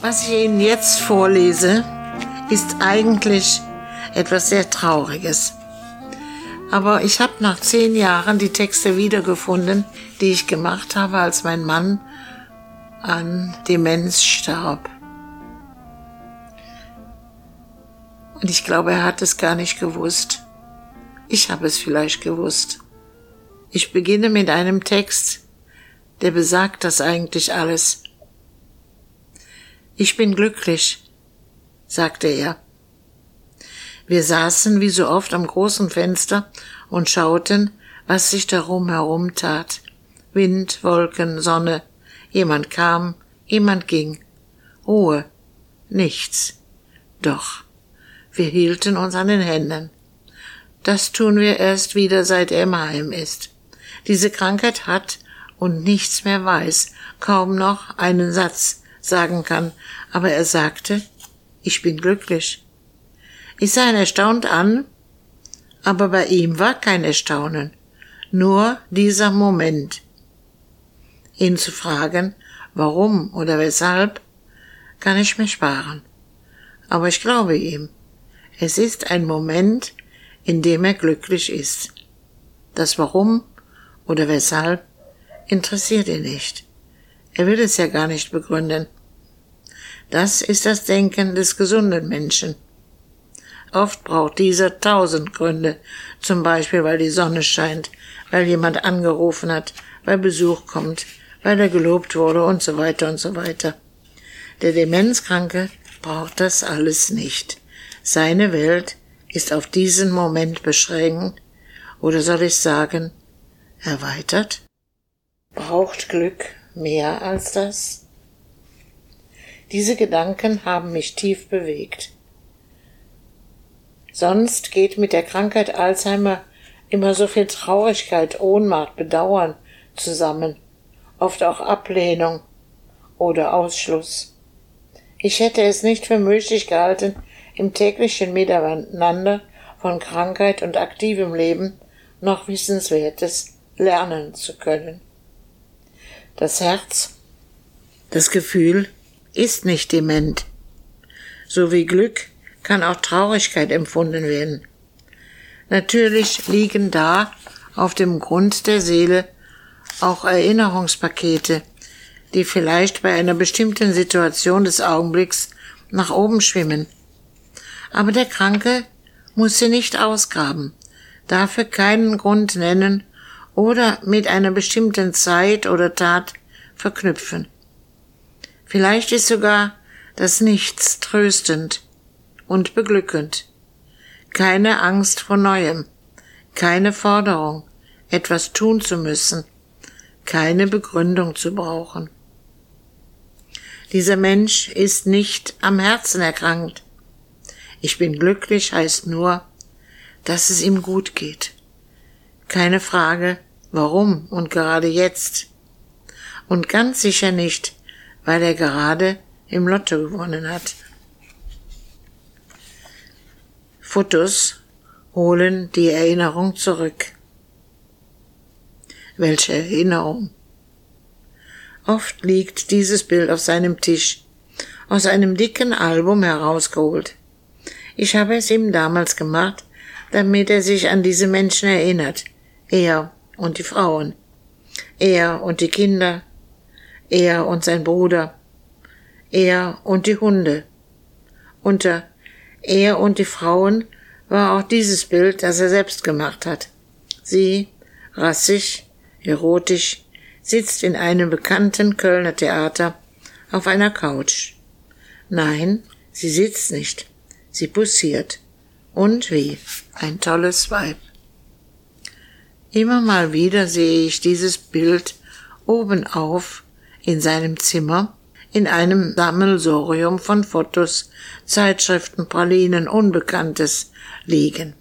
Was ich Ihnen jetzt vorlese, ist eigentlich etwas sehr Trauriges. Aber ich habe nach zehn Jahren die Texte wiedergefunden, die ich gemacht habe, als mein Mann an Demenz starb. Und ich glaube, er hat es gar nicht gewusst. Ich habe es vielleicht gewusst. Ich beginne mit einem Text, der besagt das eigentlich alles. Ich bin glücklich, sagte er. Wir saßen wie so oft am großen Fenster und schauten, was sich darum herum tat. Wind, Wolken, Sonne. Jemand kam, jemand ging. Ruhe. Nichts. Doch. Wir hielten uns an den Händen. Das tun wir erst wieder, seit im Heim ist. Diese Krankheit hat und nichts mehr weiß, kaum noch einen Satz sagen kann, aber er sagte, ich bin glücklich. Ich sah ihn erstaunt an, aber bei ihm war kein Erstaunen, nur dieser Moment. Ihn zu fragen, warum oder weshalb, kann ich mir sparen. Aber ich glaube ihm. Es ist ein Moment, in dem er glücklich ist. Das Warum oder weshalb interessiert ihn nicht. Er will es ja gar nicht begründen. Das ist das Denken des gesunden Menschen. Oft braucht dieser tausend Gründe, zum Beispiel weil die Sonne scheint, weil jemand angerufen hat, weil Besuch kommt, weil er gelobt wurde und so weiter und so weiter. Der Demenzkranke braucht das alles nicht. Seine Welt ist auf diesen Moment beschränkt, oder soll ich sagen, erweitert? Braucht Glück mehr als das? Diese Gedanken haben mich tief bewegt. Sonst geht mit der Krankheit Alzheimer immer so viel Traurigkeit, Ohnmacht, Bedauern zusammen, oft auch Ablehnung oder Ausschluss. Ich hätte es nicht für möglich gehalten, im täglichen Miteinander von Krankheit und aktivem Leben noch Wissenswertes lernen zu können. Das Herz, das Gefühl ist nicht dement. So wie Glück kann auch Traurigkeit empfunden werden. Natürlich liegen da auf dem Grund der Seele auch Erinnerungspakete, die vielleicht bei einer bestimmten Situation des Augenblicks nach oben schwimmen. Aber der Kranke muss sie nicht ausgraben, dafür keinen Grund nennen oder mit einer bestimmten Zeit oder Tat verknüpfen. Vielleicht ist sogar das Nichts tröstend, und beglückend. Keine Angst vor Neuem, keine Forderung, etwas tun zu müssen, keine Begründung zu brauchen. Dieser Mensch ist nicht am Herzen erkrankt. Ich bin glücklich heißt nur, dass es ihm gut geht. Keine Frage, warum und gerade jetzt. Und ganz sicher nicht, weil er gerade im Lotto gewonnen hat. Fotos holen die Erinnerung zurück. Welche Erinnerung? Oft liegt dieses Bild auf seinem Tisch, aus einem dicken Album herausgeholt. Ich habe es ihm damals gemacht, damit er sich an diese Menschen erinnert, er und die Frauen, er und die Kinder, er und sein Bruder, er und die Hunde. Unter er und die Frauen war auch dieses Bild, das er selbst gemacht hat. Sie, rassig, erotisch, sitzt in einem bekannten Kölner Theater auf einer Couch. Nein, sie sitzt nicht, sie bussiert. Und wie, ein tolles Weib. Immer mal wieder sehe ich dieses Bild oben auf in seinem Zimmer in einem Sammelsorium von Fotos, Zeitschriften, Pralinen, Unbekanntes liegen.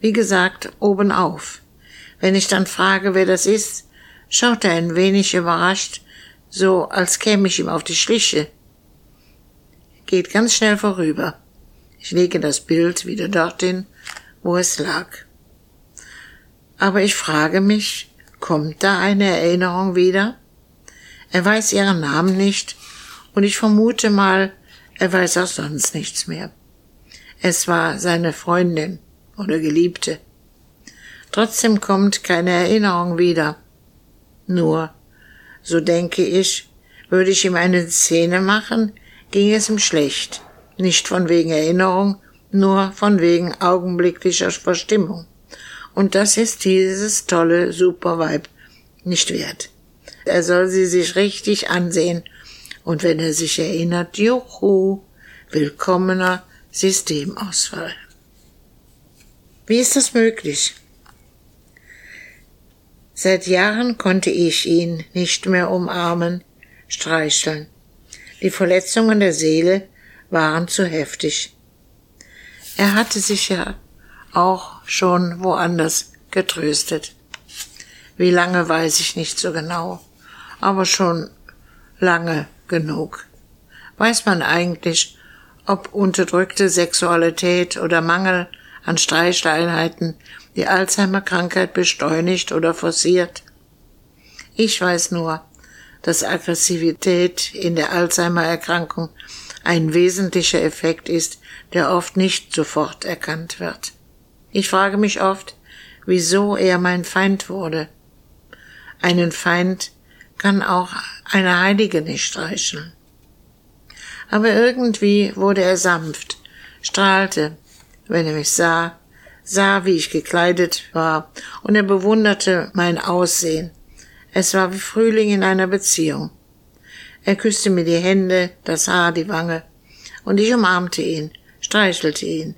Wie gesagt, oben auf. Wenn ich dann frage, wer das ist, schaut er ein wenig überrascht, so als käme ich ihm auf die Schliche. Geht ganz schnell vorüber. Ich lege das Bild wieder dorthin, wo es lag. Aber ich frage mich, kommt da eine Erinnerung wieder? Er weiß ihren Namen nicht Und ich vermute mal, er weiß auch sonst nichts mehr. Es war seine Freundin oder Geliebte. Trotzdem kommt keine Erinnerung wieder. Nur, so denke ich, würde ich ihm eine Szene machen, ging es ihm schlecht. Nicht von wegen Erinnerung, nur von wegen augenblicklicher Verstimmung. Und das ist dieses tolle Supervibe nicht wert. Er soll sie sich richtig ansehen. Und wenn er sich erinnert, juhu, willkommener Systemausfall. Wie ist das möglich? Seit Jahren konnte ich ihn nicht mehr umarmen, streicheln. Die Verletzungen der Seele waren zu heftig. Er hatte sich ja auch schon woanders getröstet. Wie lange weiß ich nicht so genau, aber schon lange genug. Weiß man eigentlich, ob unterdrückte Sexualität oder Mangel an Streicheleinheiten die Alzheimer-Krankheit beschleunigt oder forciert? Ich weiß nur, dass Aggressivität in der Alzheimer-Erkrankung ein wesentlicher Effekt ist, der oft nicht sofort erkannt wird. Ich frage mich oft, wieso er mein Feind wurde. Einen Feind kann auch eine Heilige nicht streicheln. Aber irgendwie wurde er sanft, strahlte, wenn er mich sah, sah, wie ich gekleidet war, und er bewunderte mein Aussehen. Es war wie Frühling in einer Beziehung. Er küsste mir die Hände, das Haar, die Wange, und ich umarmte ihn, streichelte ihn,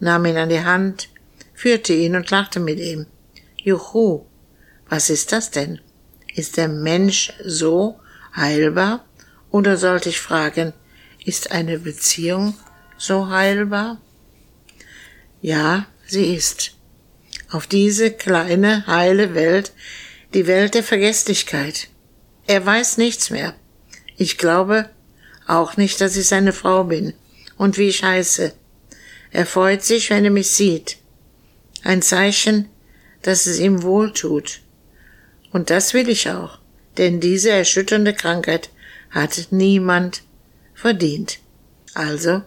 nahm ihn an die Hand, führte ihn und lachte mit ihm. Juhu, was ist das denn? Ist der Mensch so heilbar? Oder sollte ich fragen, ist eine Beziehung so heilbar? Ja, sie ist. Auf diese kleine, heile Welt, die Welt der Vergesslichkeit. Er weiß nichts mehr. Ich glaube auch nicht, dass ich seine Frau bin und wie ich heiße. Er freut sich, wenn er mich sieht. Ein Zeichen, dass es ihm wohl tut. Und das will ich auch, denn diese erschütternde Krankheit hat niemand verdient. Also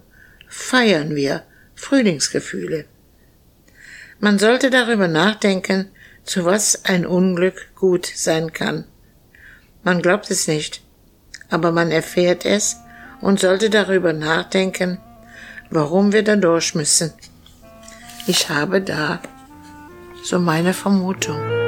feiern wir Frühlingsgefühle. Man sollte darüber nachdenken, zu was ein Unglück gut sein kann. Man glaubt es nicht, aber man erfährt es und sollte darüber nachdenken, warum wir da durch müssen. Ich habe da so meine Vermutung.